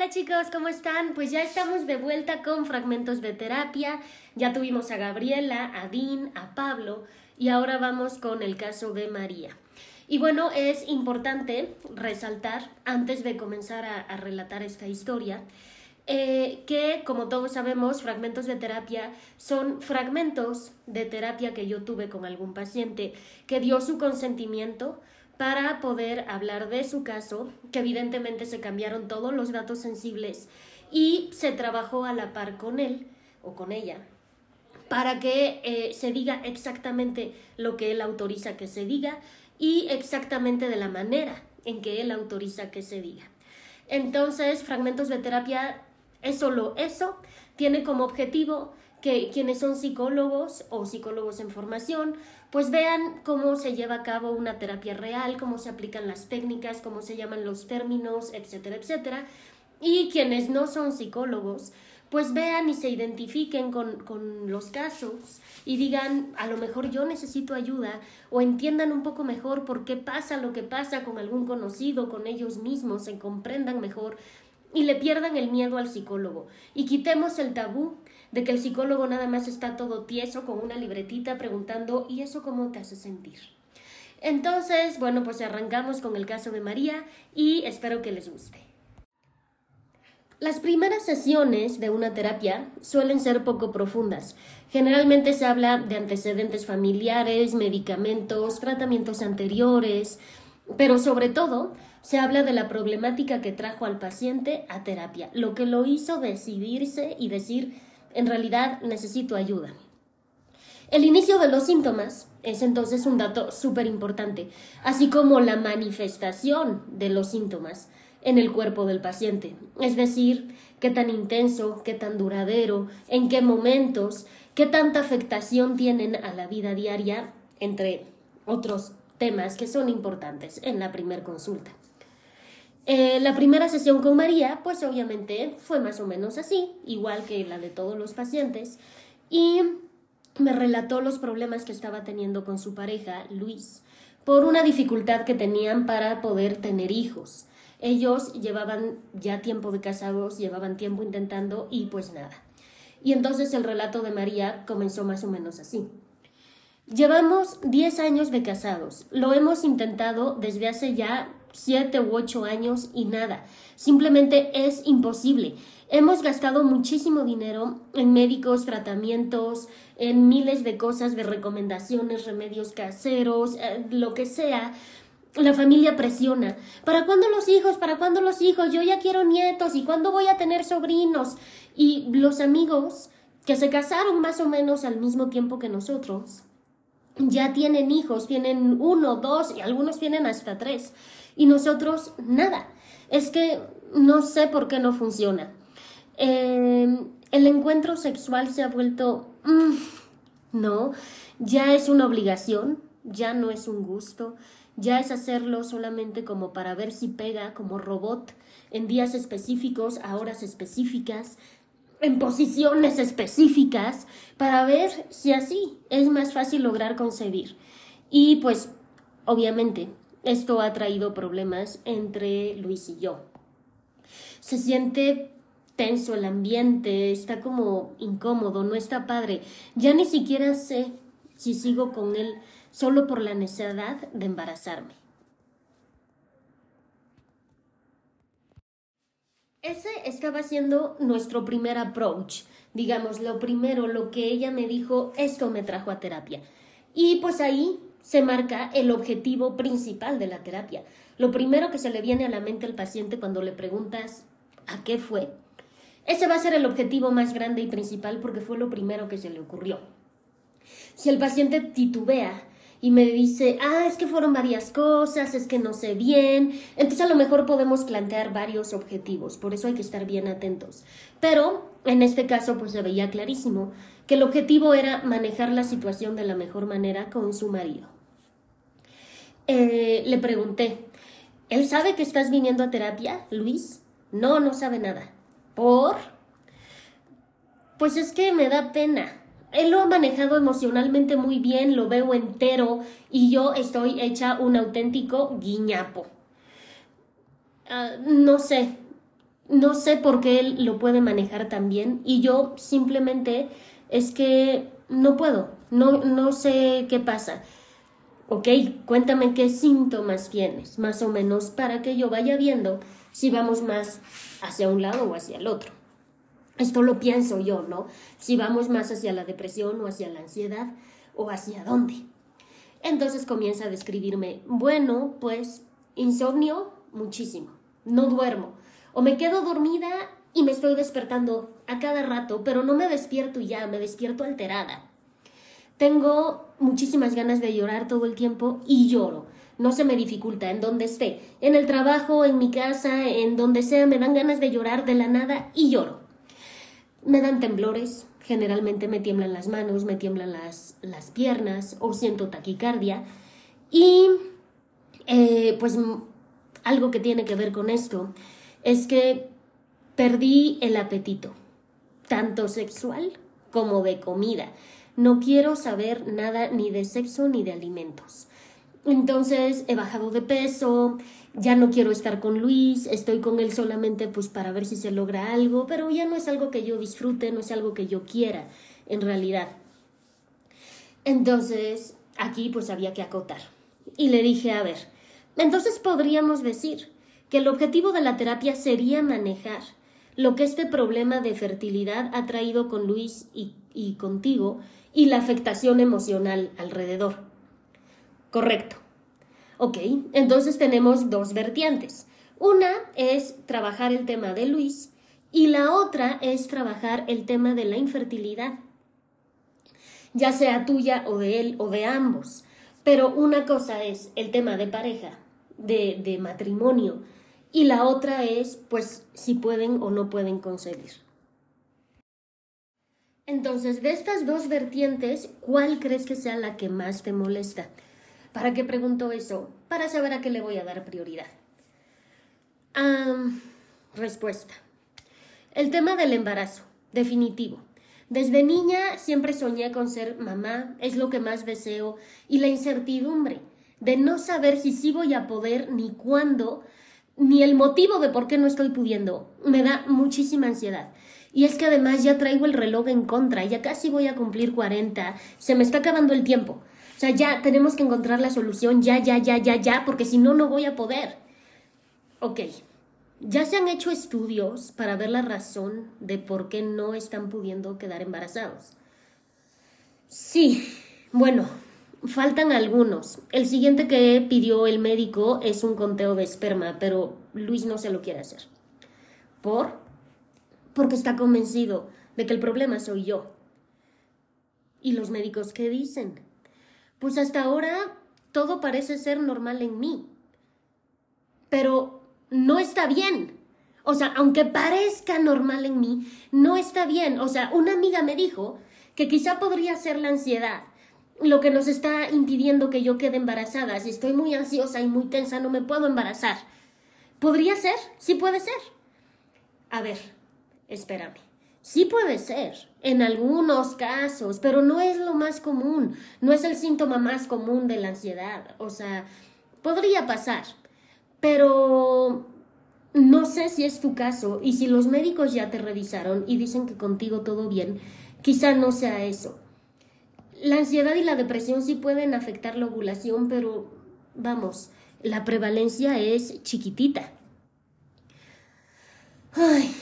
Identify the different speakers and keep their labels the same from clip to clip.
Speaker 1: Hola chicos, ¿cómo están? Pues ya estamos de vuelta con fragmentos de terapia. Ya tuvimos a Gabriela, a Dean, a Pablo y ahora vamos con el caso de María. Y bueno, es importante resaltar, antes de comenzar a, relatar esta historia, eh, que como todos sabemos, fragmentos de terapia son fragmentos de terapia que yo tuve con algún paciente que dio su consentimiento para poder hablar de su caso, que evidentemente se cambiaron todos los datos sensibles y se trabajó a la par con él o con ella para que eh, se diga exactamente lo que él autoriza que se diga y exactamente de la manera en que él autoriza que se diga. Entonces, fragmentos de terapia es solo eso, tiene como objetivo que quienes son psicólogos o psicólogos en formación, pues vean cómo se lleva a cabo una terapia real, cómo se aplican las técnicas, cómo se llaman los términos, etcétera, etcétera. Y quienes no son psicólogos, pues vean y se identifiquen con, con, los casos y digan, a lo mejor yo necesito ayuda o entiendan un poco mejor por qué pasa lo que pasa con algún conocido, con ellos mismos, se comprendan mejor y le pierdan el miedo al psicólogo y quitemos el tabú de que el psicólogo nada más está todo tieso con una libretita preguntando ¿y eso cómo te hace sentir? Entonces, bueno, pues arrancamos con el caso de María y espero que les guste. Las primeras sesiones de una terapia suelen ser poco profundas. Generalmente se habla de antecedentes familiares, medicamentos, tratamientos anteriores, pero sobre todo se habla de la problemática que trajo al paciente a terapia, lo que lo hizo decidirse y decir en realidad necesito ayuda. El inicio de los síntomas es entonces un dato súper importante, así como la manifestación de los síntomas en el cuerpo del paciente, es decir, qué tan intenso, qué tan duradero, en qué momentos, qué tanta afectación tienen a la vida diaria, entre otros temas que son importantes en la primera consulta. Eh, la primera sesión con María, pues obviamente fue más o menos así, igual que la de todos los pacientes, y me relató los problemas que estaba teniendo con su pareja, Luis, por una dificultad que tenían para poder tener hijos. Ellos llevaban ya tiempo de casados, llevaban tiempo intentando y pues nada. Y entonces el relato de María comenzó más o menos así. Llevamos 10 años de casados. Lo hemos intentado desde hace ya siete u ocho años y nada. Simplemente es imposible. Hemos gastado muchísimo dinero en médicos, tratamientos, en miles de cosas, de recomendaciones, remedios caseros, eh, lo que sea. La familia presiona. ¿Para cuándo los hijos? ¿Para cuándo los hijos? Yo ya quiero nietos. ¿Y cuándo voy a tener sobrinos? Y los amigos que se casaron más o menos al mismo tiempo que nosotros, ya tienen hijos, tienen uno, dos y algunos tienen hasta tres y nosotros nada. Es que no sé por qué no funciona. Em, el encuentro sexual se ha vuelto... Mm, no, ya es una obligación, ya no es un gusto, ya es hacerlo solamente como para ver si pega como robot en días específicos, a horas específicas, en posiciones específicas, para ver si así es más fácil lograr concebir. Y pues, obviamente, esto ha traído problemas entre Luis y yo. Se siente tenso el ambiente, está como incómodo, no está padre. Ya ni siquiera sé si sigo con él solo por la necesidad de embarazarme. Ese estaba siendo nuestro primer approach. Digamos, lo primero, lo que ella me dijo, esto me trajo a terapia. Y pues ahí se marca el objetivo principal de la terapia. Lo primero que se le viene a la mente al paciente cuando le preguntas ¿a qué fue? Ese va a ser el objetivo más grande y principal porque fue lo primero que se le ocurrió. Si el paciente titubea y me dice, ah, es que fueron varias cosas, es que no sé bien, entonces a lo mejor podemos plantear varios objetivos, por eso hay que estar bien atentos. Pero en este caso pues se veía clarísimo que el objetivo era manejar la situación de la mejor manera con su marido. Eh, le pregunté, ¿él sabe que estás viniendo a terapia, Luis? No, no sabe nada. ¿Por? Pues es que me da pena. Él lo ha manejado emocionalmente muy bien, lo veo entero y yo estoy hecha un auténtico guiñapo. Ah, no sé, no sé por qué él lo puede manejar tan bien y yo simplemente es que no puedo, no, no sé qué pasa. Ok, cuéntame qué síntomas tienes, más o menos, para que yo vaya viendo si vamos más hacia un lado o hacia el otro. Esto lo pienso yo, ¿no? Si vamos más hacia la depresión o hacia la ansiedad o hacia dónde. Entonces comienza a describirme, bueno, pues insomnio muchísimo, no duermo, o me quedo dormida y me estoy despertando a cada rato, pero no me despierto ya, me despierto alterada. Tengo muchísimas ganas de llorar todo el tiempo y lloro. No se me dificulta en donde esté, en el trabajo, en mi casa, en donde sea, me dan ganas de llorar de la nada y lloro. Me dan temblores, generalmente me tiemblan las manos, me tiemblan las, las piernas o siento taquicardia. Y eh, pues algo que tiene que ver con esto es que perdí el apetito, tanto sexual como de comida. No quiero saber nada ni de sexo ni de alimentos. Entonces he bajado de peso, ya no quiero estar con Luis, estoy con él solamente pues para ver si se logra algo, pero ya no es algo que yo disfrute, no es algo que yo quiera en realidad. Entonces aquí pues había que acotar. Y le dije, a ver, entonces podríamos decir que el objetivo de la terapia sería manejar lo que este problema de fertilidad ha traído con Luis y, contigo y la afectación emocional alrededor. Correcto. Ok, entonces tenemos dos vertientes. Una es trabajar el tema de Luis y la otra es trabajar el tema de la infertilidad, ya sea tuya o de él o de ambos. Pero una cosa es el tema de pareja, de, de matrimonio, y la otra es, pues, si pueden o no pueden concebir. Entonces, de estas dos vertientes, ¿cuál crees que sea la que más te molesta? ¿Para qué pregunto eso? Para saber a qué le voy a dar prioridad. respuesta. El tema del embarazo, definitivo. Desde niña siempre soñé con ser mamá, es lo que más deseo, y la incertidumbre de no saber si sí voy a poder ni cuándo ni el motivo de por qué no estoy pudiendo. Me da muchísima ansiedad. Y es que además ya traigo el reloj en contra, ya casi voy a cumplir 40, se me está acabando el tiempo. O sea, ya tenemos que encontrar la solución, ya, ya, ya, ya, ya, porque si no, no voy a poder. Ok, ya se han hecho estudios para ver la razón de por qué no están pudiendo quedar embarazados. Sí, bueno, Faltan algunos. El siguiente que pidió el médico es un conteo de esperma, pero Luis no se lo quiere hacer. ¿Por? Porque está convencido de que el problema soy yo. ¿Y los médicos qué dicen? Pues hasta ahora todo parece ser normal en mí. Pero no está bien. O sea, aunque parezca normal en mí, no está bien. O sea, una amiga me dijo que quizá podría ser la ansiedad lo que nos está impidiendo que yo quede embarazada. Si estoy muy ansiosa y muy tensa, no me puedo embarazar. ¿Podría ser? Sí puede ser. A ver, espérame. Sí puede ser, en algunos casos, pero no es lo más común, no es el síntoma más común de la ansiedad. O sea, podría pasar, pero no sé si es tu caso y si los médicos ya te revisaron y dicen que contigo todo bien, quizá no sea eso. La ansiedad y la depresión sí pueden afectar la ovulación, pero vamos, la prevalencia es chiquitita. Ay,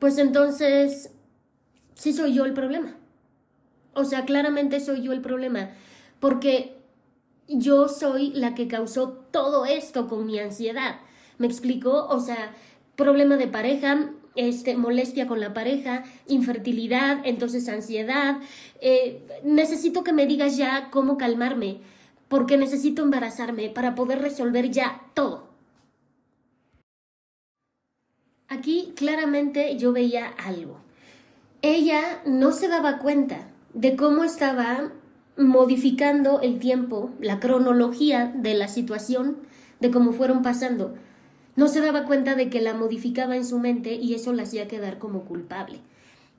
Speaker 1: pues entonces, sí soy yo el problema. O sea, claramente soy yo el problema, porque yo soy la que causó todo esto con mi ansiedad. ¿Me explico? O sea, problema de pareja, este, molestia con la pareja, infertilidad, entonces ansiedad. Eh, necesito que me digas ya cómo calmarme, porque necesito embarazarme para poder resolver ya todo. Aquí claramente yo veía algo. Ella no se daba cuenta de cómo estaba modificando el tiempo, la cronología de la situación, de cómo fueron pasando no se daba cuenta de que la modificaba en su mente y eso la hacía quedar como culpable.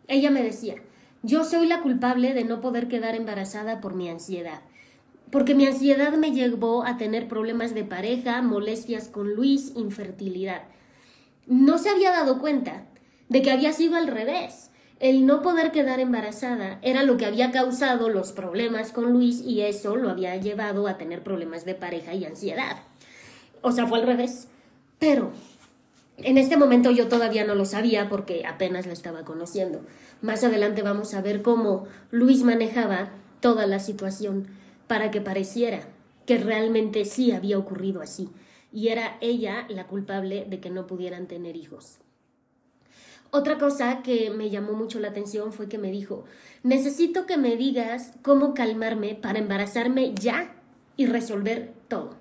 Speaker 1: Ella me decía, yo soy la culpable de no poder quedar embarazada por mi ansiedad, porque mi ansiedad me llevó a tener problemas de pareja, molestias con Luis, infertilidad. No se había dado cuenta de que había sido al revés. El no poder quedar embarazada era lo que había causado los problemas con Luis y eso lo había llevado a tener problemas de pareja y ansiedad. O sea, fue al revés. Pero en este momento yo todavía no lo sabía porque apenas la estaba conociendo. Más adelante vamos a ver cómo Luis manejaba toda la situación para que pareciera que realmente sí había ocurrido así y era ella la culpable de que no pudieran tener hijos. Otra cosa que me llamó mucho la atención fue que me dijo, necesito que me digas cómo calmarme para embarazarme ya y resolver todo.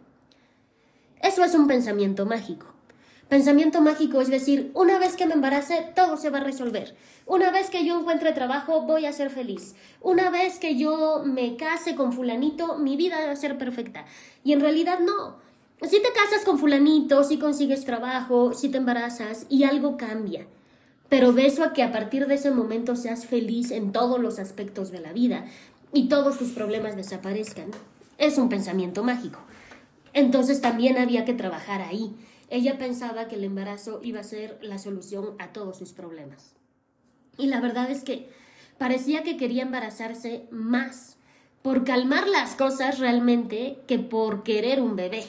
Speaker 1: Eso es un pensamiento mágico. Pensamiento mágico es decir, una vez que me embarace, todo se va a resolver. Una vez que yo encuentre trabajo, voy a ser feliz. Una vez que yo me case con fulanito, mi vida va a ser perfecta. Y en realidad no. Si te casas con fulanito, si consigues trabajo, si te embarazas y algo cambia. Pero de eso a que a partir de ese momento seas feliz en todos los aspectos de la vida y todos tus problemas desaparezcan, es un pensamiento mágico. Entonces también había que trabajar ahí ella pensaba que el embarazo iba a ser la solución a todos sus problemas. Y la verdad es que parecía que quería embarazarse más por calmar las cosas realmente que por querer un bebé.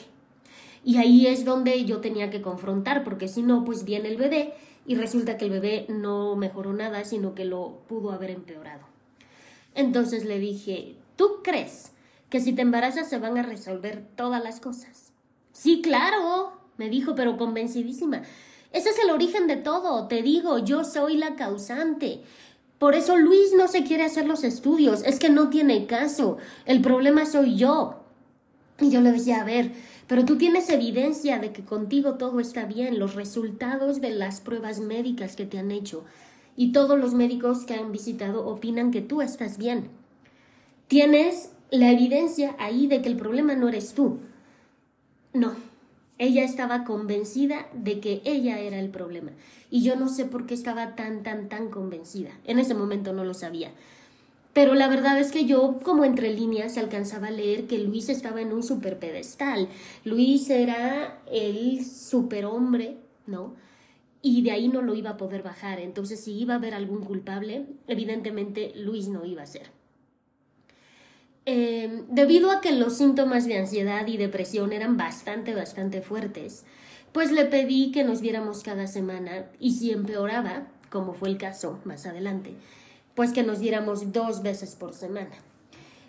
Speaker 1: Y ahí es donde yo tenía que confrontar, porque si no, pues viene el bebé y resulta que el bebé no mejoró nada, sino que lo pudo haber empeorado. Entonces le dije, ¿tú crees que si te embarazas se van a resolver todas las cosas? Sí, claro, me dijo, pero convencidísima. Ese es el origen de todo, te digo, yo soy la causante. Por eso Luis no se quiere hacer los estudios, es que no tiene caso, el problema soy yo. Y yo le decía, a ver, pero tú tienes evidencia de que contigo todo está bien, los resultados de las pruebas médicas que te han hecho y todos los médicos que han visitado opinan que tú estás bien. Tienes la evidencia ahí de que el problema no eres tú. No, ella estaba convencida de que ella era el problema. Y yo no sé por qué estaba tan, tan, tan convencida. En ese momento no lo sabía. Pero la verdad es que yo, como entre líneas, alcanzaba a leer que Luis estaba en un super pedestal. Luis era el superhombre, ¿no? Y de ahí no lo iba a poder bajar. Entonces, si iba a haber algún culpable, evidentemente Luis no iba a ser. Em, debido a que los síntomas de ansiedad y depresión eran bastante, bastante fuertes, pues le pedí que nos viéramos cada semana y si empeoraba, como fue el caso más adelante, pues que nos viéramos dos veces por semana.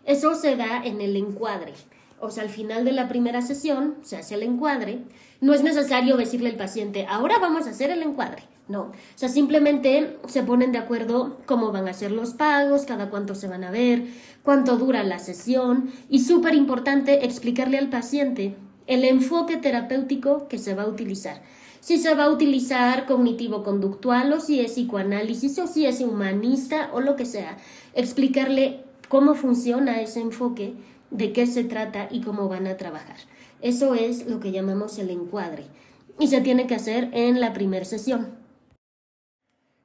Speaker 1: Eso se da en el encuadre. O sea, al final de la primera sesión se hace el encuadre. No es necesario decirle al paciente, ahora vamos a hacer el encuadre. No, o sea, simplemente se ponen de acuerdo cómo van a ser los pagos, cada cuánto se van a ver, cuánto dura la sesión y súper importante explicarle al paciente el enfoque terapéutico que se va a utilizar. Si se va a utilizar cognitivo-conductual o si es psicoanálisis o si es humanista o lo que sea. Explicarle cómo funciona ese enfoque, de qué se trata y cómo van a trabajar. Eso es lo que llamamos el encuadre y se tiene que hacer en la primera sesión.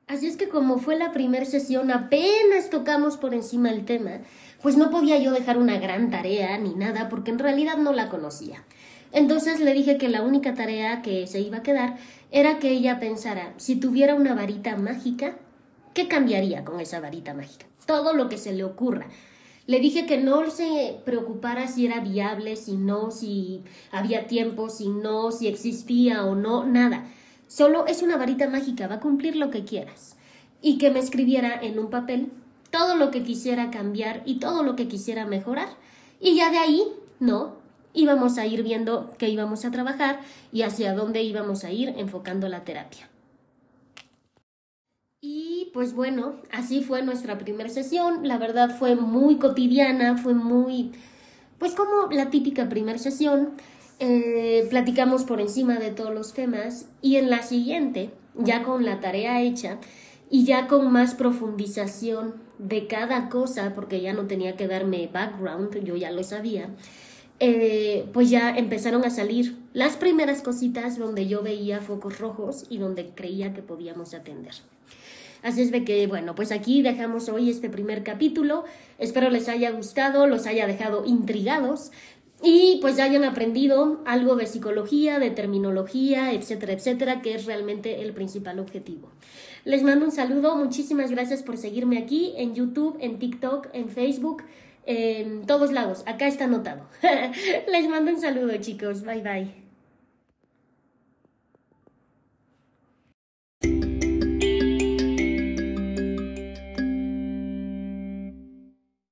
Speaker 1: Así es que como fue la primera sesión, apenas tocamos por encima el tema, pues no podía yo dejar una gran tarea ni nada porque en realidad no la conocía. Entonces le dije que la única tarea que se iba a quedar era que ella pensara, si tuviera una varita mágica, ¿qué cambiaría con esa varita mágica? Todo lo que se le ocurra. Le dije que no se preocupara si era viable, si no, si había tiempo, si no, si existía o no, nada Solo es una varita mágica, va a cumplir lo que quieras. Y que me escribiera en un papel todo lo que quisiera cambiar y todo lo que quisiera mejorar. Y ya de ahí, no, íbamos a ir viendo qué íbamos a trabajar y hacia dónde íbamos a ir enfocando la terapia. Y pues bueno, así fue nuestra primera sesión. La verdad fue muy cotidiana, fue muy, pues como la típica primera sesión. Eh, platicamos por encima de todos los temas y en la siguiente, ya con la tarea hecha y ya con más profundización de cada cosa, porque ya no tenía que darme background, yo ya lo sabía, eh, pues ya empezaron a salir las primeras cositas donde yo veía focos rojos y donde creía que podíamos atender. Así es de que, bueno, pues aquí dejamos hoy este primer capítulo. Espero les haya gustado, los haya dejado intrigados y pues ya hayan aprendido algo de psicología, de terminología, etcétera, etcétera, que es realmente el principal objetivo. Les mando un saludo, muchísimas gracias por seguirme aquí en YouTube, en TikTok, en Facebook en todos lados. Acá está anotado. Les mando un saludo, chicos. Bye bye.